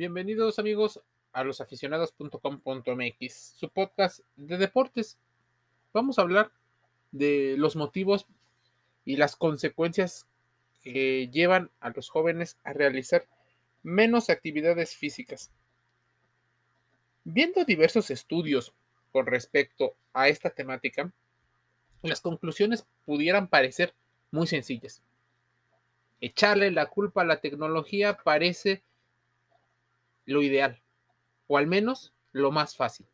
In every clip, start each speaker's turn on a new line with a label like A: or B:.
A: Bienvenidos amigos a losaficionados.com.mx, su podcast de deportes. Vamos a hablar de los motivos y las consecuencias que llevan a los jóvenes a realizar menos actividades físicas. Viendo diversos estudios con respecto a esta temática, las conclusiones pudieran parecer muy sencillas. Echarle la culpa a la tecnología parece lo ideal, o al menos lo más fácil.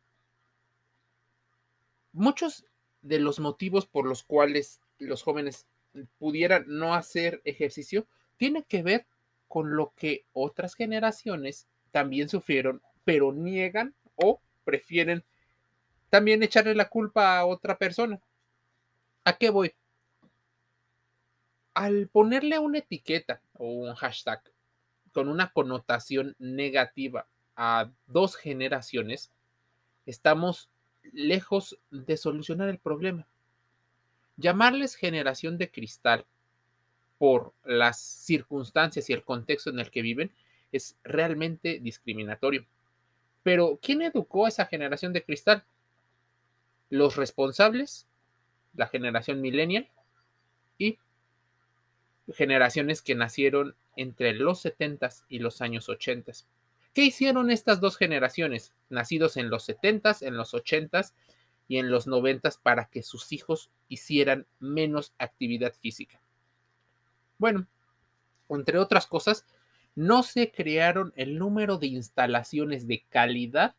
A: Muchos de los motivos por los cuales los jóvenes pudieran no hacer ejercicio tienen que ver con lo que otras generaciones también sufrieron, pero niegan o prefieren también echarle la culpa a otra persona. ¿A qué voy? Al ponerle una etiqueta o un hashtag con una connotación negativa a dos generaciones, estamos lejos de solucionar el problema. Llamarles generación de cristal por las circunstancias y el contexto en el que viven es realmente discriminatorio. Pero, ¿quién educó a esa generación de cristal? Los responsables, la generación millennial y generaciones que nacieron entre los 70 y los años 80. ¿Qué hicieron estas dos generaciones, nacidos en los 70, en los 80 y en los 90 para que sus hijos hicieran menos actividad física? Bueno, entre otras cosas, no se crearon el número de instalaciones de calidad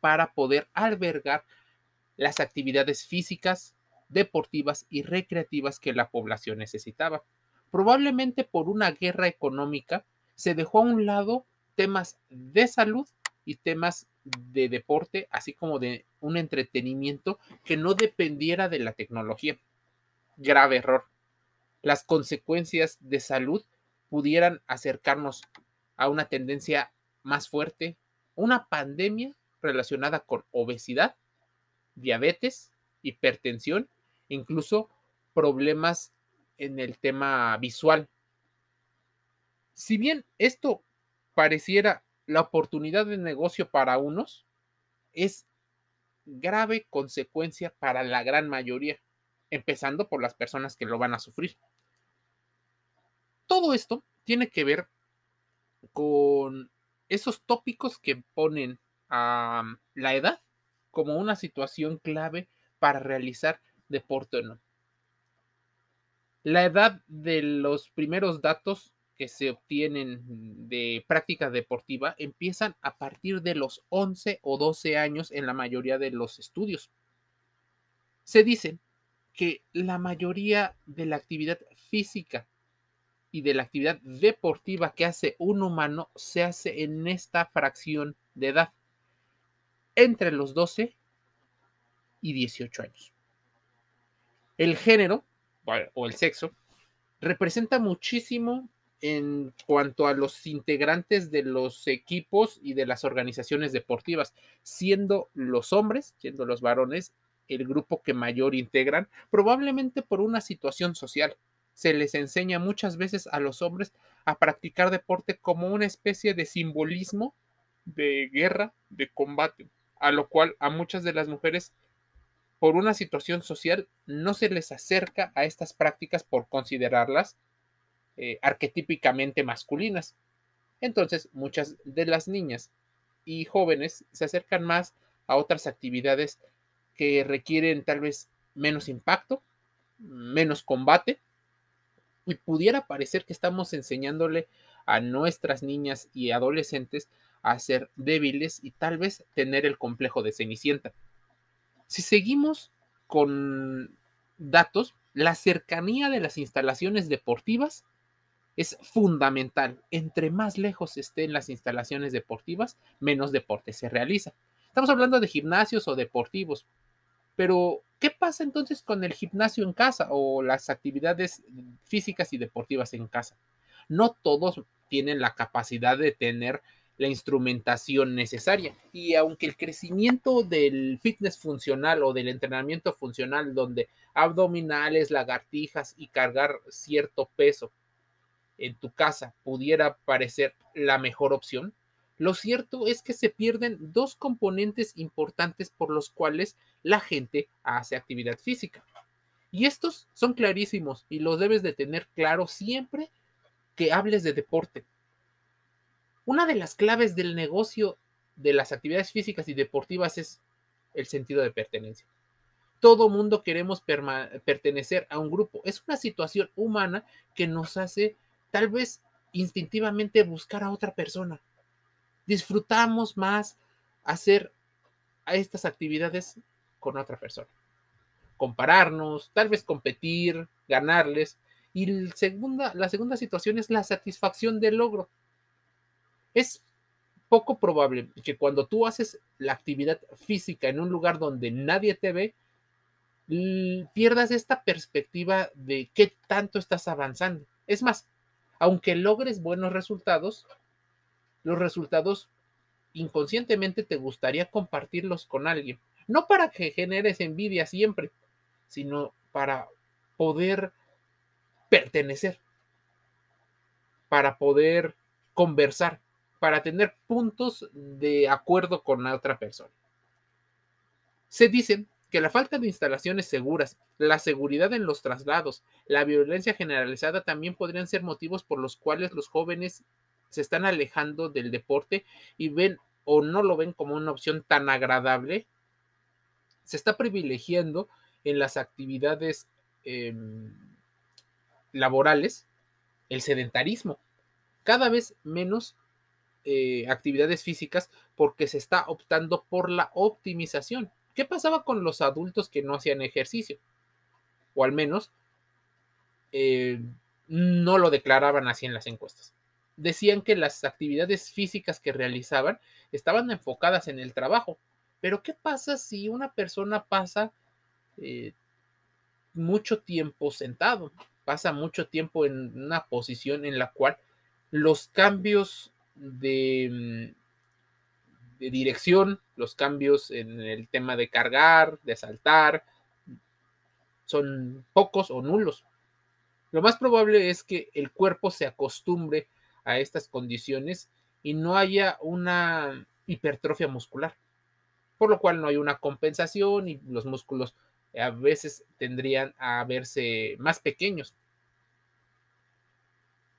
A: para poder albergar las actividades físicas, deportivas y recreativas que la población necesitaba. Probablemente por una guerra económica se dejó a un lado temas de salud y temas de deporte, así como de un entretenimiento que no dependiera de la tecnología. Grave error. Las consecuencias de salud pudieran acercarnos a una tendencia más fuerte, una pandemia relacionada con obesidad, diabetes, hipertensión, incluso problemas en el tema visual. Si bien esto pareciera la oportunidad de negocio para unos, es grave consecuencia para la gran mayoría, empezando por las personas que lo van a sufrir. Todo esto tiene que ver con esos tópicos que ponen a la edad como una situación clave para realizar deporte o no. La edad de los primeros datos que se obtienen de práctica deportiva empiezan a partir de los 11 o 12 años en la mayoría de los estudios. Se dice que la mayoría de la actividad física y de la actividad deportiva que hace un humano se hace en esta fracción de edad, entre los 12 y 18 años. El género o el sexo, representa muchísimo en cuanto a los integrantes de los equipos y de las organizaciones deportivas, siendo los hombres, siendo los varones, el grupo que mayor integran, probablemente por una situación social. Se les enseña muchas veces a los hombres a practicar deporte como una especie de simbolismo de guerra, de combate, a lo cual a muchas de las mujeres por una situación social no se les acerca a estas prácticas por considerarlas eh, arquetípicamente masculinas. Entonces, muchas de las niñas y jóvenes se acercan más a otras actividades que requieren tal vez menos impacto, menos combate, y pudiera parecer que estamos enseñándole a nuestras niñas y adolescentes a ser débiles y tal vez tener el complejo de Cenicienta. Si seguimos con datos, la cercanía de las instalaciones deportivas es fundamental. Entre más lejos estén las instalaciones deportivas, menos deporte se realiza. Estamos hablando de gimnasios o deportivos. Pero, ¿qué pasa entonces con el gimnasio en casa o las actividades físicas y deportivas en casa? No todos tienen la capacidad de tener la instrumentación necesaria. Y aunque el crecimiento del fitness funcional o del entrenamiento funcional, donde abdominales, lagartijas y cargar cierto peso en tu casa pudiera parecer la mejor opción, Lo cierto es que se pierden dos componentes importantes por los cuales la gente hace actividad física. Y estos son clarísimos y los debes de tener claro siempre que hables de deporte. Una de las claves del negocio de las actividades físicas y deportivas es el sentido de pertenencia. Todo mundo queremos pertenecer a un grupo. Es una situación humana que nos hace tal vez instintivamente buscar a otra persona. Disfrutamos más hacer estas actividades con otra persona. Compararnos, tal vez competir, ganarles. Y segunda, la segunda situación es la satisfacción del logro. Es poco probable que cuando tú haces la actividad física en un lugar donde nadie te ve, pierdas esta perspectiva de qué tanto estás avanzando. Es más, aunque logres buenos resultados, los resultados inconscientemente te gustaría compartirlos con alguien. No para que generes envidia siempre, sino para poder pertenecer, para poder conversar, para tener puntos de acuerdo con la otra persona. Se dice que la falta de instalaciones seguras, la seguridad en los traslados, la violencia generalizada también podrían ser motivos por los cuales los jóvenes se están alejando del deporte y ven o no lo ven como una opción tan agradable. Se está privilegiando en las actividades em, laborales el sedentarismo. Cada vez menos eh, actividades físicas porque se está optando por la optimización. ¿Qué pasaba con los adultos que no hacían ejercicio? O al menos eh, no lo declaraban así en las encuestas. Decían que las actividades físicas que realizaban estaban enfocadas en el trabajo. Pero ¿qué pasa si una persona pasa eh, mucho tiempo sentado? Pasa mucho tiempo en una posición en la cual los cambios de mm, de dirección, los cambios en el tema de cargar, de saltar, son pocos o nulos. Lo más probable es que el cuerpo se acostumbre a estas condiciones y no haya una hipertrofia muscular, por lo cual no hay una compensación y los músculos a veces tendrían a verse más pequeños.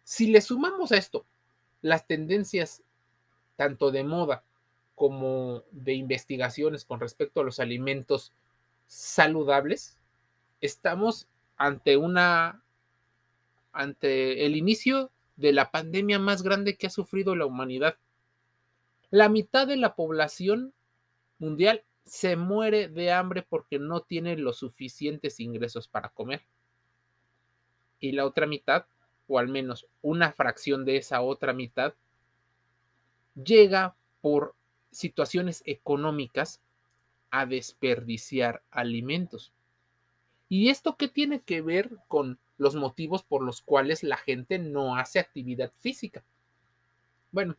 A: Si le sumamos a esto las tendencias tanto de moda como de investigaciones con respecto a los alimentos saludables, estamos ante una ante el inicio de la pandemia más grande que ha sufrido la humanidad. La mitad de la población mundial se muere de hambre porque no tiene los suficientes ingresos para comer. Y la otra mitad, o al menos una fracción de esa otra mitad, llega por situaciones económicas a desperdiciar alimentos. ¿Y esto qué tiene que ver con los motivos por los cuales la gente no hace actividad física? Bueno,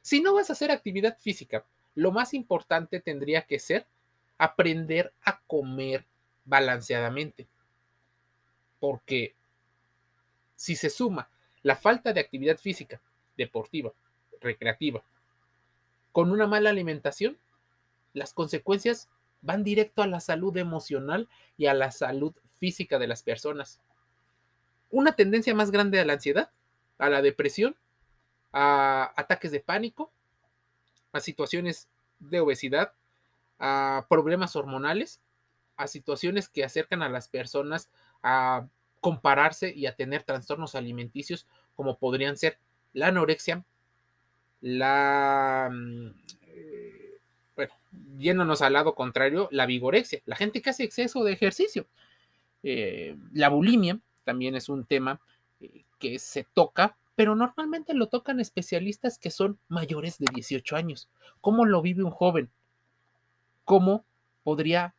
A: si no vas a hacer actividad física, lo más importante tendría que ser aprender a comer balanceadamente. Porque si se suma la falta de actividad física, deportiva, recreativa, con una mala alimentación, las consecuencias van directo a la salud emocional y a la salud física de las personas. Una tendencia más grande a la ansiedad, a la depresión, a ataques de pánico, a situaciones de obesidad, a problemas hormonales, a situaciones que acercan a las personas a compararse y a tener trastornos alimenticios como podrían ser la anorexia, la, mm, eh, bueno, yéndonos al lado contrario, la vigorexia, la gente que hace exceso de ejercicio. Eh, la bulimia también es un tema eh, que se toca, pero normalmente lo tocan especialistas que son mayores de 18 años. ¿Cómo lo vive un joven? ¿Cómo podría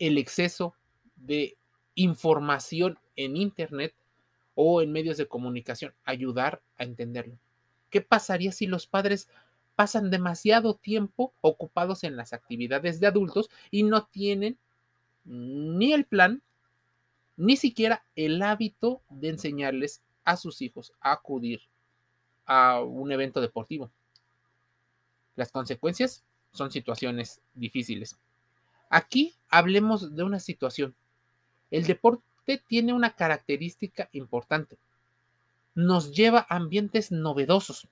A: el exceso de información en Internet o en medios de comunicación ayudar a entenderlo? ¿Qué pasaría si los padres pasan demasiado tiempo ocupados en las actividades de adultos y no tienen ni el plan, ni siquiera el hábito de enseñarles a sus hijos a acudir a un evento deportivo? Las consecuencias son situaciones difíciles. Aquí hablemos de una situación. El deporte tiene una característica importante. Nos lleva a ambientes novedosos.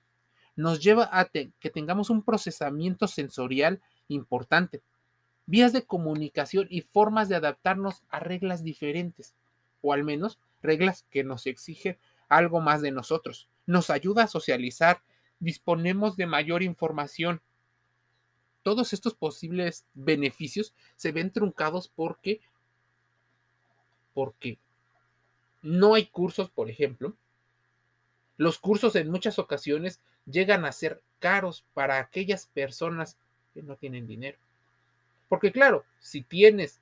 A: Nos lleva a que tengamos un procesamiento sensorial importante. Vías de comunicación y formas de adaptarnos a reglas diferentes. O al menos reglas que nos exigen algo más de nosotros. Nos ayuda a socializar. Disponemos de mayor información todos estos posibles beneficios se ven truncados porque, porque no hay cursos, por ejemplo. Los cursos en muchas ocasiones llegan a ser caros para aquellas personas que no tienen dinero. Porque claro, si tienes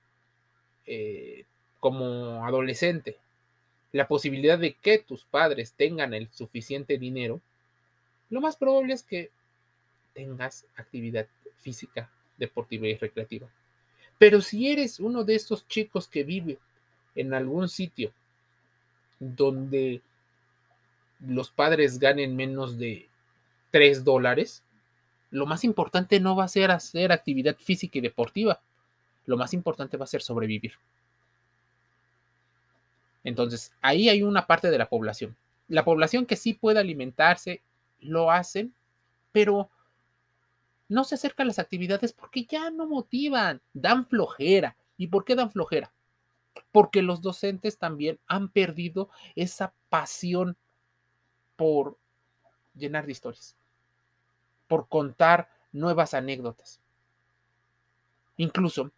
A: eh, como adolescente la posibilidad de que tus padres tengan el suficiente dinero, lo más probable es que tengas actividad física, deportiva y recreativa. Pero si eres uno de estos chicos que vive en algún sitio donde los padres ganen menos de 3 dólares, lo más importante no va a ser hacer actividad física y deportiva. Lo más importante va a ser sobrevivir. Entonces, ahí hay una parte de la población. La población que sí puede alimentarse, lo hacen, pero no se acerca a las actividades porque ya no motivan, dan flojera. ¿Y por qué dan flojera? Porque los docentes también han perdido esa pasión por llenar de historias, por contar nuevas anécdotas. Incluso,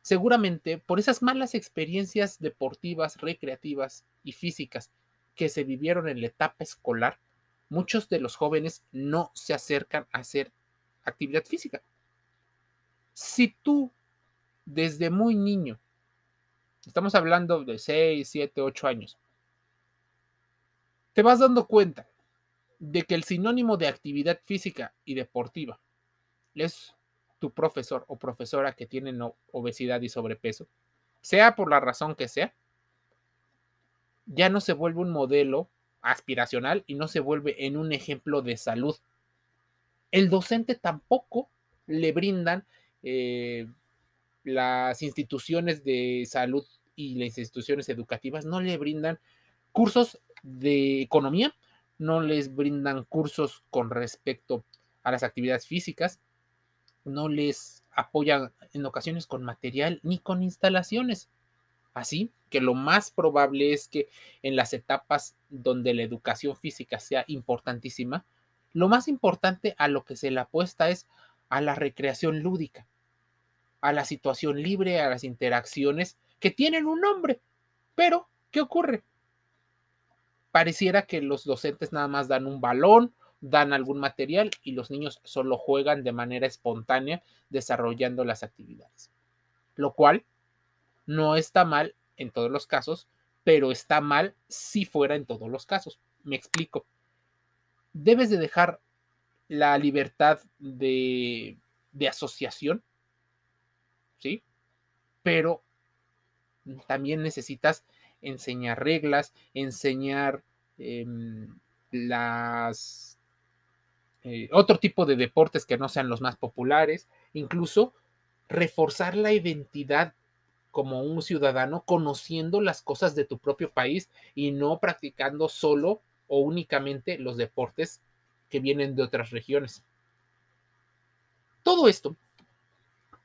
A: seguramente por esas malas experiencias deportivas, recreativas y físicas que se vivieron en la etapa escolar, muchos de los jóvenes no se acercan a hacer actividad física. Si tú desde muy niño, estamos hablando de 6, 7, 8 años, te vas dando cuenta de que el sinónimo de actividad física y deportiva es tu profesor o profesora que tienen obesidad y sobrepeso, sea por la razón que sea, ya no se vuelve un modelo aspiracional y no se vuelve en un ejemplo de salud. El docente tampoco le brindan eh, las instituciones de salud y las instituciones educativas, no le brindan cursos de economía, no les brindan cursos con respecto a las actividades físicas, no les apoyan en ocasiones con material ni con instalaciones. Así que lo más probable es que en las etapas donde la educación física sea importantísima, lo más importante a lo que se le apuesta es a la recreación lúdica, a la situación libre, a las interacciones que tienen un nombre. Pero, ¿qué ocurre? Pareciera que los docentes nada más dan un balón, dan algún material y los niños solo juegan de manera espontánea desarrollando las actividades. Lo cual no está mal en todos los casos, pero está mal si fuera en todos los casos. Me explico debes de dejar la libertad de, asociación, ¿sí? Pero también necesitas enseñar reglas, enseñar em, las eh, otro tipo de deportes que no sean los más populares, incluso reforzar la identidad como un ciudadano conociendo las cosas de tu propio país y no practicando solo o únicamente los deportes que vienen de otras regiones. Todo esto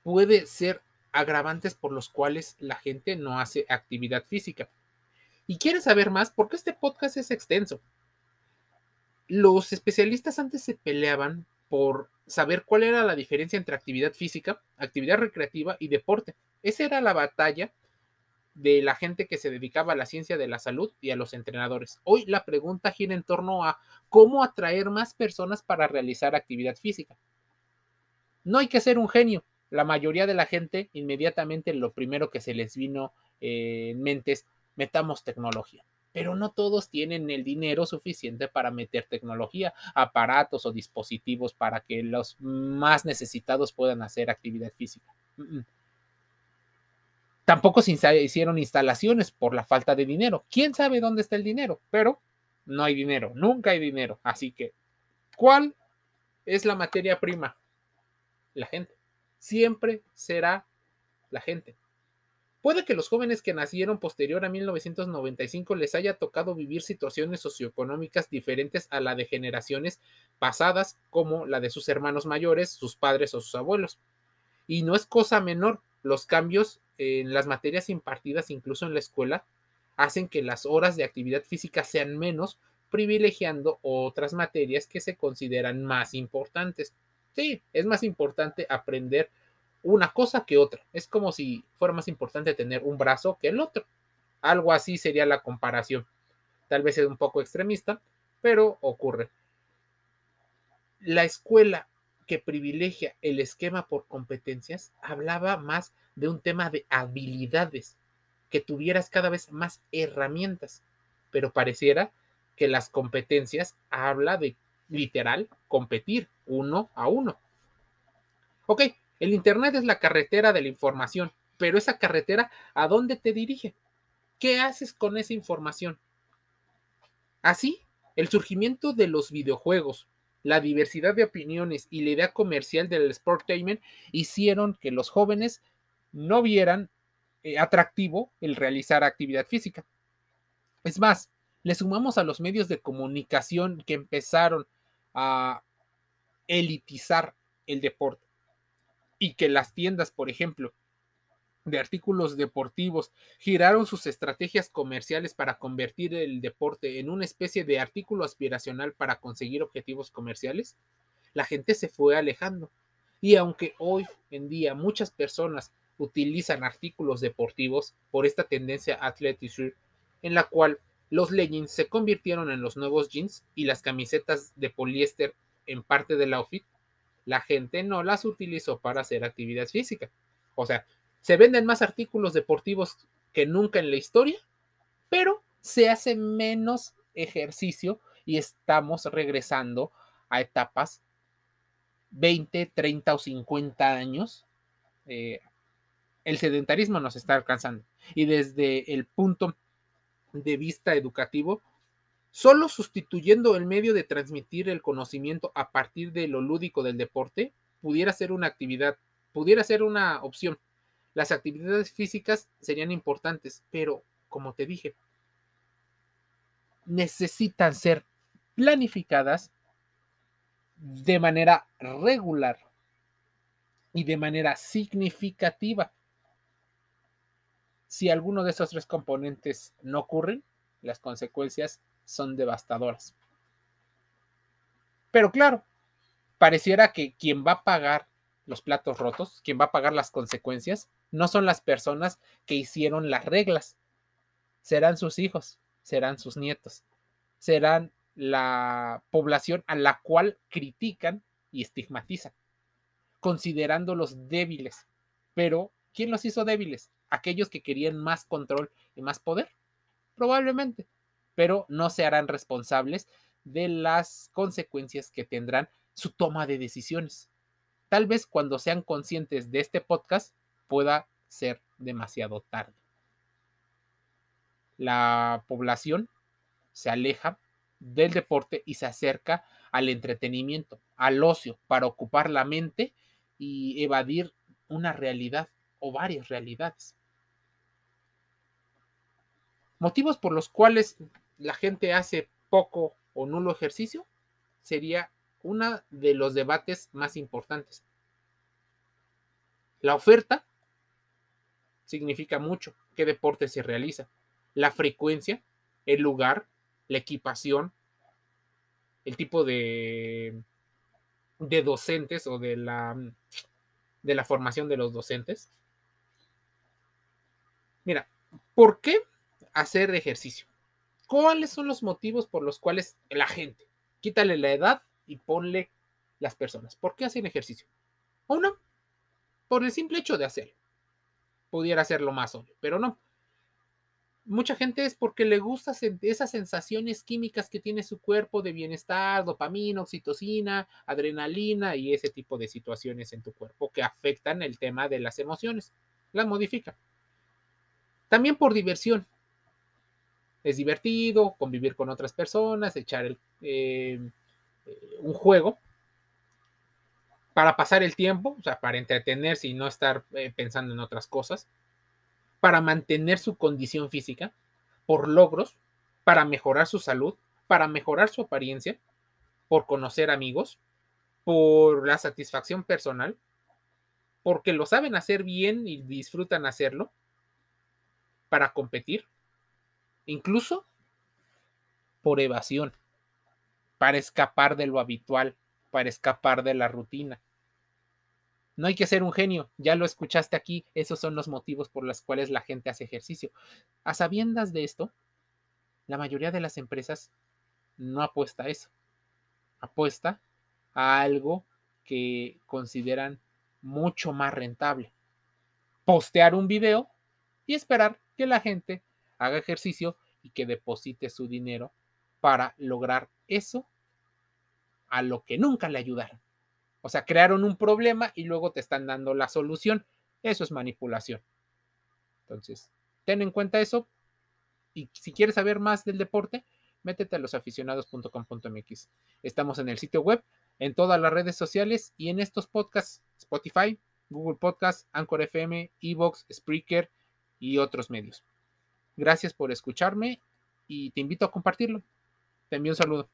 A: puede ser agravantes por los cuales la gente no hace actividad física. Y quieres saber más porque este podcast es extenso. Los especialistas antes se peleaban por saber cuál era la diferencia entre actividad física, actividad recreativa y deporte. Esa era la batalla de la gente que se dedicaba a la ciencia de la salud y a los entrenadores. Hoy la pregunta gira en torno a cómo atraer más personas para realizar actividad física. No hay que ser un genio. La mayoría de la gente inmediatamente lo primero que se les vino eh, en mente es metamos tecnología. Pero no todos tienen el dinero suficiente para meter tecnología, aparatos o dispositivos para que los más necesitados puedan hacer actividad física. Tampoco se hicieron instalaciones por la falta de dinero. ¿Quién sabe dónde está el dinero? Pero no hay dinero, nunca hay dinero. Así que, ¿cuál es la materia prima? la gente. Siempre será la gente. Puede que los jóvenes que nacieron posterior a 1995 les haya tocado vivir situaciones socioeconómicas diferentes a la de generaciones pasadas, como la de sus hermanos mayores, sus padres o sus abuelos. Y no es cosa menor, los cambios en las materias impartidas, incluso en la escuela, hacen que las horas de actividad física sean menos, privilegiando otras materias que se consideran más importantes. Sí, es más importante aprender una cosa que otra. Es como si fuera más importante tener un brazo que el otro. Algo así sería la comparación. Tal vez es un poco extremista, pero ocurre. La escuela que privilegia el esquema por competencias hablaba más de un tema de habilidades, que tuvieras cada vez más herramientas, pero pareciera que las competencias habla de literal competir uno a uno. Ok, el Internet es la carretera de la información, pero esa carretera, ¿a dónde te dirige? ¿Qué haces con esa información? Así, el surgimiento de los videojuegos, la diversidad de opiniones y la idea comercial del sportainment hicieron que los jóvenes no vieran eh, atractivo el realizar actividad física. Es más, le sumamos a los medios de comunicación que empezaron a elitizar el deporte y que las tiendas, por ejemplo, de artículos deportivos giraron sus estrategias comerciales para convertir el deporte en una especie de artículo aspiracional para conseguir objetivos comerciales, la gente se fue alejando. Y aunque hoy en día muchas personas utilizan artículos deportivos por esta tendencia athletic en la cual los leggings se convirtieron en los nuevos jeans y las camisetas de poliéster en parte del outfit, la gente no las utilizó para hacer actividad física. O sea, se venden más artículos deportivos que nunca en la historia, pero se hace menos ejercicio y estamos regresando a etapas 20, 30 o 50 años. Eh, el sedentarismo nos está alcanzando. Y desde el punto de vista educativo, solo sustituyendo el medio de transmitir el conocimiento a partir de lo lúdico del deporte, pudiera ser una actividad, pudiera ser una opción. Las actividades físicas serían importantes, pero como te dije, necesitan ser planificadas de manera regular y de manera significativa. Si alguno de esos tres componentes no ocurren, las consecuencias son devastadoras. Pero claro, pareciera que quien va a pagar los platos rotos, quien va a pagar las consecuencias, no son las personas que hicieron las reglas. Serán sus hijos, serán sus nietos, serán la población a la cual critican y estigmatizan, considerándolos débiles. Pero, ¿quién los hizo débiles? Aquellos que querían más control y más poder? Probablemente, pero no se harán responsables de las consecuencias que tendrán su toma de decisiones. Tal vez cuando sean conscientes de este podcast pueda ser demasiado tarde. La población se aleja del deporte y se acerca al entretenimiento, al ocio, para ocupar la mente y evadir una realidad o varias realidades. Motivos por los cuales la gente hace poco o nulo ejercicio sería uno de los debates más importantes. La oferta significa mucho qué deporte se realiza. La frecuencia, el lugar, la equipación, el tipo de, docentes o de la, de la formación de los docentes. Mira, ¿por qué hacer ejercicio. ¿Cuáles son los motivos por los cuales la gente? Quítale la edad y ponle las personas. ¿Por qué hacen ejercicio? Uno, por el simple hecho de hacerlo. Pudiera ser lo más obvio, pero no. Mucha gente es porque le gusta esas sensaciones químicas que tiene su cuerpo de bienestar, dopamina, oxitocina, adrenalina y ese tipo de situaciones en tu cuerpo que afectan el tema de las emociones. Las modifica. También por diversión es divertido, convivir con otras personas, echar eh, eh, un juego. para pasar el tiempo, o sea, para entretenerse y no estar eh, pensando en otras cosas, para mantener su condición física, por logros, para mejorar su salud, para mejorar su apariencia, por conocer amigos, por la satisfacción personal, porque lo saben hacer bien y disfrutan hacerlo, para competir, incluso por evasión, para escapar de lo habitual, para escapar de la rutina. No hay que ser un genio, ya lo escuchaste aquí, esos son los motivos por los cuales la gente hace ejercicio. A sabiendas de esto, la mayoría de las empresas no apuesta a eso, apuesta a algo que consideran mucho más rentable. Postear un video y esperar que la gente haga ejercicio y que deposite su dinero para lograr eso a lo que nunca le ayudaron. O sea, crearon un problema y luego te están dando la solución. Eso es manipulación. Entonces, ten en cuenta eso. Y si quieres saber más del deporte, métete a losaficionados.com.mx. Estamos en el sitio web, en todas las redes sociales y en estos podcasts, Spotify, Google Podcasts, Anchor FM, Evox, Spreaker y otros medios. Gracias por escucharme y te invito a compartirlo. Te envío un saludo.